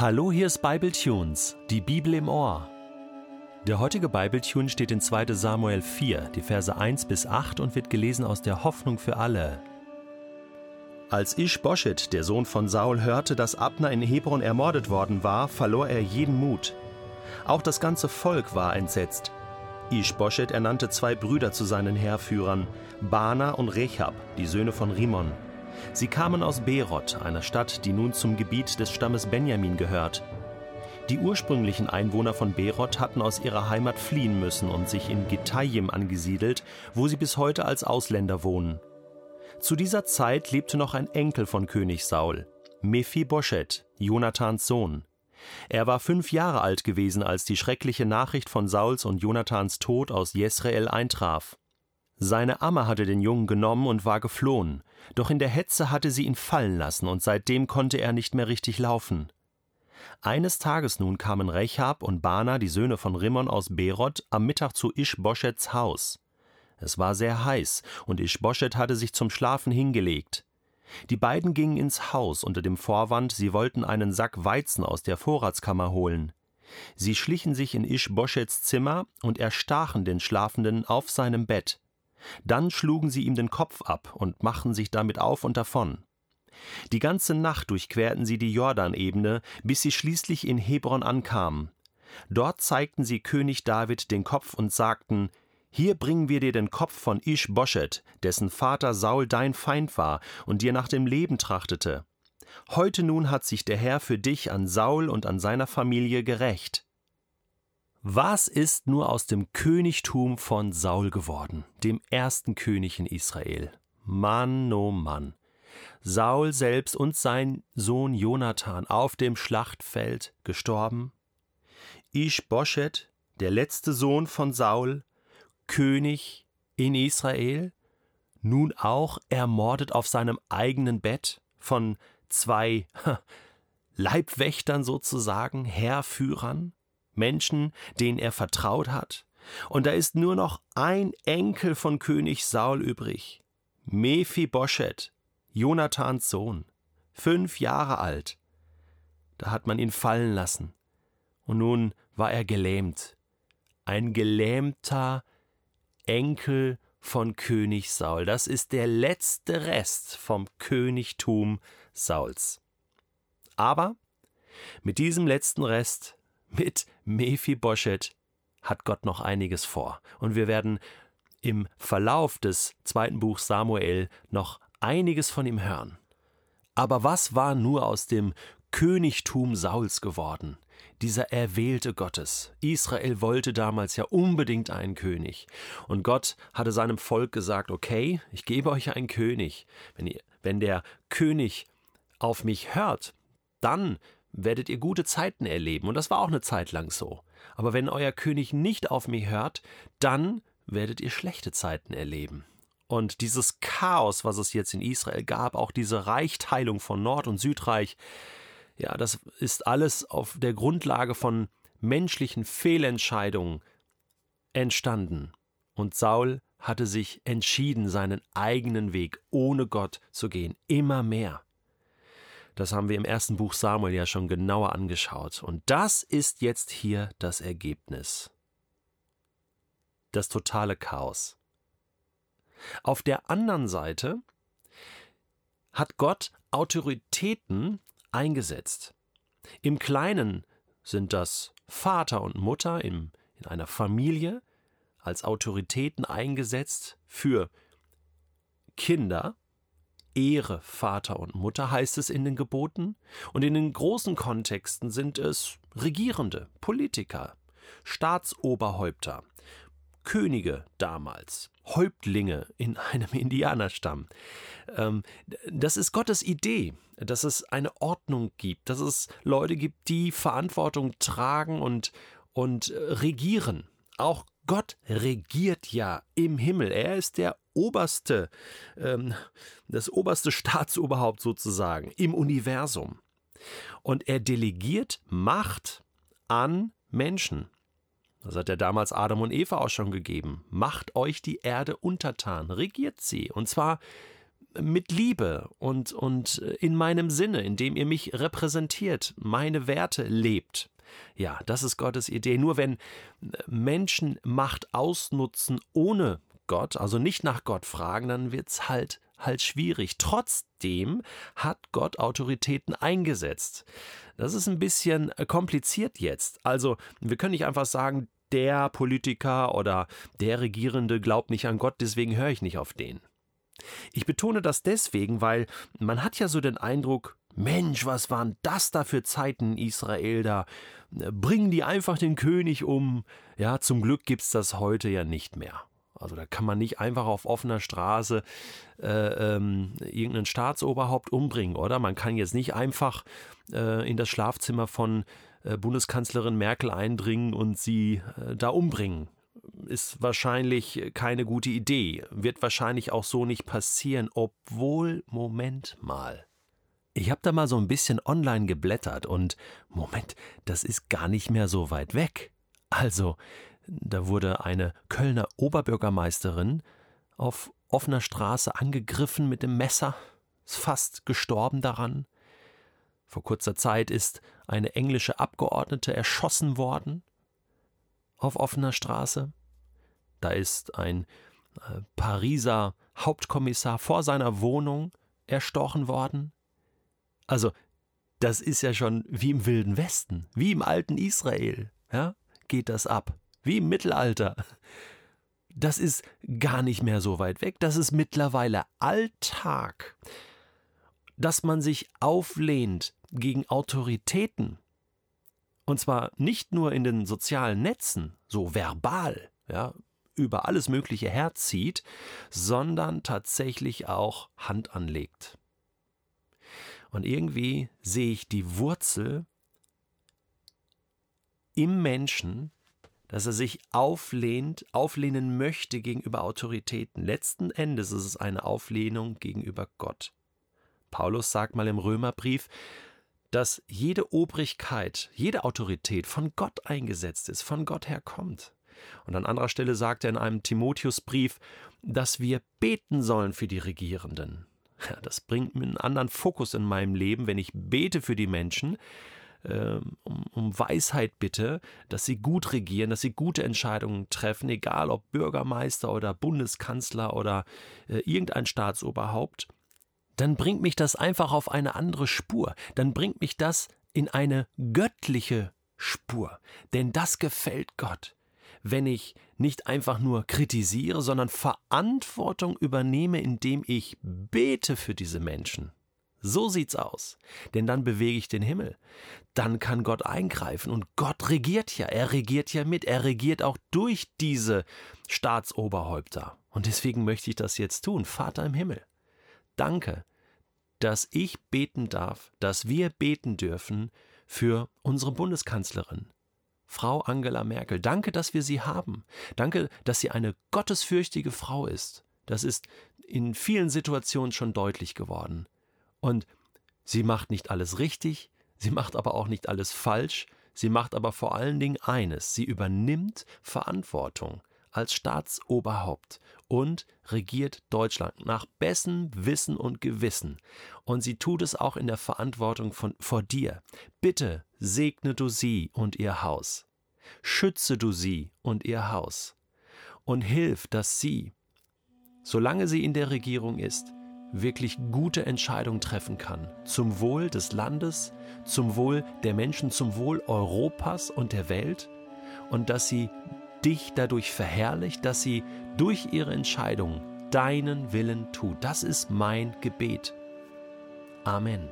Hallo, hier ist Bibletunes, die Bibel im Ohr. Der heutige Bibletune steht in 2. Samuel 4, die Verse 1 bis 8 und wird gelesen aus der Hoffnung für alle. Als Ischboschet, der Sohn von Saul, hörte, dass Abner in Hebron ermordet worden war, verlor er jeden Mut. Auch das ganze Volk war entsetzt. Ischboschet ernannte zwei Brüder zu seinen Heerführern, Bana und Rechab, die Söhne von Rimon. Sie kamen aus Beroth, einer Stadt, die nun zum Gebiet des Stammes Benjamin gehört. Die ursprünglichen Einwohner von Beroth hatten aus ihrer Heimat fliehen müssen und sich in Gittayim angesiedelt, wo sie bis heute als Ausländer wohnen. Zu dieser Zeit lebte noch ein Enkel von König Saul, Mephibosheth, Jonathans Sohn. Er war fünf Jahre alt gewesen, als die schreckliche Nachricht von Sauls und Jonathans Tod aus Jesrael eintraf. Seine Amme hatte den Jungen genommen und war geflohen, doch in der Hetze hatte sie ihn fallen lassen, und seitdem konnte er nicht mehr richtig laufen. Eines Tages nun kamen Rechab und Bana, die Söhne von Rimmon aus Beroth, am Mittag zu Ischboschets Haus. Es war sehr heiß, und Ischboschet hatte sich zum Schlafen hingelegt. Die beiden gingen ins Haus unter dem Vorwand, sie wollten einen Sack Weizen aus der Vorratskammer holen. Sie schlichen sich in Ischboschets Zimmer und erstachen den Schlafenden auf seinem Bett. Dann schlugen sie ihm den Kopf ab und machten sich damit auf und davon. Die ganze Nacht durchquerten sie die Jordanebene, bis sie schließlich in Hebron ankamen. Dort zeigten sie König David den Kopf und sagten: Hier bringen wir dir den Kopf von Ish-Boschet, dessen Vater Saul dein Feind war und dir nach dem Leben trachtete. Heute nun hat sich der Herr für dich an Saul und an seiner Familie gerecht. Was ist nur aus dem Königtum von Saul geworden, dem ersten König in Israel? Mann, oh Mann. Saul selbst und sein Sohn Jonathan auf dem Schlachtfeld gestorben. Ischboschet, der letzte Sohn von Saul, König in Israel, nun auch ermordet auf seinem eigenen Bett von zwei Leibwächtern sozusagen, Heerführern. Menschen, denen er vertraut hat. Und da ist nur noch ein Enkel von König Saul übrig. Mephibosheth, Jonathans Sohn, fünf Jahre alt. Da hat man ihn fallen lassen. Und nun war er gelähmt. Ein gelähmter Enkel von König Saul. Das ist der letzte Rest vom Königtum Sauls. Aber mit diesem letzten Rest mit Mephibosheth hat Gott noch einiges vor. Und wir werden im Verlauf des zweiten Buchs Samuel noch einiges von ihm hören. Aber was war nur aus dem Königtum Sauls geworden? Dieser Erwählte Gottes. Israel wollte damals ja unbedingt einen König. Und Gott hatte seinem Volk gesagt, okay, ich gebe euch einen König. Wenn, ihr, wenn der König auf mich hört, dann werdet ihr gute Zeiten erleben. Und das war auch eine Zeit lang so. Aber wenn euer König nicht auf mich hört, dann werdet ihr schlechte Zeiten erleben. Und dieses Chaos, was es jetzt in Israel gab, auch diese Reichteilung von Nord- und Südreich, ja, das ist alles auf der Grundlage von menschlichen Fehlentscheidungen entstanden. Und Saul hatte sich entschieden, seinen eigenen Weg ohne Gott zu gehen, immer mehr. Das haben wir im ersten Buch Samuel ja schon genauer angeschaut. Und das ist jetzt hier das Ergebnis. Das totale Chaos. Auf der anderen Seite hat Gott Autoritäten eingesetzt. Im Kleinen sind das Vater und Mutter in, in einer Familie als Autoritäten eingesetzt für Kinder, Ehre Vater und Mutter, heißt es in den Geboten, und in den großen Kontexten sind es Regierende, Politiker, Staatsoberhäupter, Könige damals, Häuptlinge in einem Indianerstamm. Ähm, das ist Gottes Idee, dass es eine Ordnung gibt, dass es Leute gibt, die Verantwortung tragen und, und äh, regieren. Auch Gott regiert ja im Himmel. Er ist der oberste, ähm, das oberste Staatsoberhaupt sozusagen im Universum. Und er delegiert Macht an Menschen. Das hat er damals Adam und Eva auch schon gegeben. Macht euch die Erde untertan, regiert sie. Und zwar mit Liebe und, und in meinem Sinne, indem ihr mich repräsentiert, meine Werte lebt. Ja, das ist Gottes Idee. Nur wenn Menschen Macht ausnutzen ohne Gott, also nicht nach Gott fragen, dann wird es halt halt schwierig. Trotzdem hat Gott Autoritäten eingesetzt. Das ist ein bisschen kompliziert jetzt. Also, wir können nicht einfach sagen, der Politiker oder der Regierende glaubt nicht an Gott, deswegen höre ich nicht auf den. Ich betone das deswegen, weil man hat ja so den Eindruck, Mensch, was waren das da für Zeiten Israel da? Bringen die einfach den König um. Ja, zum Glück gibt's das heute ja nicht mehr. Also da kann man nicht einfach auf offener Straße äh, ähm, irgendein Staatsoberhaupt umbringen, oder? Man kann jetzt nicht einfach äh, in das Schlafzimmer von äh, Bundeskanzlerin Merkel eindringen und sie äh, da umbringen. Ist wahrscheinlich keine gute Idee, wird wahrscheinlich auch so nicht passieren, obwohl, Moment mal. Ich habe da mal so ein bisschen online geblättert und Moment, das ist gar nicht mehr so weit weg. Also, da wurde eine Kölner Oberbürgermeisterin auf offener Straße angegriffen mit dem Messer, ist fast gestorben daran. Vor kurzer Zeit ist eine englische Abgeordnete erschossen worden auf offener Straße. Da ist ein äh, Pariser Hauptkommissar vor seiner Wohnung erstochen worden. Also, das ist ja schon wie im Wilden Westen, wie im alten Israel, ja, geht das ab, wie im Mittelalter. Das ist gar nicht mehr so weit weg, das ist mittlerweile Alltag. Dass man sich auflehnt gegen Autoritäten, und zwar nicht nur in den sozialen Netzen, so verbal, ja, über alles Mögliche herzieht, sondern tatsächlich auch Hand anlegt. Und irgendwie sehe ich die Wurzel im Menschen, dass er sich auflehnt, auflehnen möchte gegenüber Autoritäten. Letzten Endes ist es eine Auflehnung gegenüber Gott. Paulus sagt mal im Römerbrief, dass jede Obrigkeit, jede Autorität von Gott eingesetzt ist, von Gott herkommt. Und an anderer Stelle sagt er in einem Timotheusbrief, dass wir beten sollen für die Regierenden. Ja, das bringt mir einen anderen Fokus in meinem Leben, wenn ich bete für die Menschen, äh, um, um Weisheit bitte, dass sie gut regieren, dass sie gute Entscheidungen treffen, egal ob Bürgermeister oder Bundeskanzler oder äh, irgendein Staatsoberhaupt, dann bringt mich das einfach auf eine andere Spur. Dann bringt mich das in eine göttliche Spur. Denn das gefällt Gott wenn ich nicht einfach nur kritisiere, sondern Verantwortung übernehme, indem ich bete für diese Menschen. So sieht's aus. Denn dann bewege ich den Himmel. Dann kann Gott eingreifen und Gott regiert ja. Er regiert ja mit. Er regiert auch durch diese Staatsoberhäupter. Und deswegen möchte ich das jetzt tun. Vater im Himmel. Danke, dass ich beten darf, dass wir beten dürfen für unsere Bundeskanzlerin, Frau Angela Merkel. Danke, dass wir sie haben. Danke, dass sie eine gottesfürchtige Frau ist. Das ist in vielen Situationen schon deutlich geworden. Und sie macht nicht alles richtig, sie macht aber auch nicht alles falsch, sie macht aber vor allen Dingen eines, sie übernimmt Verantwortung als Staatsoberhaupt und regiert Deutschland nach bestem Wissen und Gewissen. Und sie tut es auch in der Verantwortung von, vor dir. Bitte segne du sie und ihr Haus. Schütze du sie und ihr Haus. Und hilf, dass sie, solange sie in der Regierung ist, wirklich gute Entscheidungen treffen kann. Zum Wohl des Landes, zum Wohl der Menschen, zum Wohl Europas und der Welt. Und dass sie dich dadurch verherrlicht, dass sie durch ihre Entscheidungen deinen Willen tut. Das ist mein Gebet. Amen.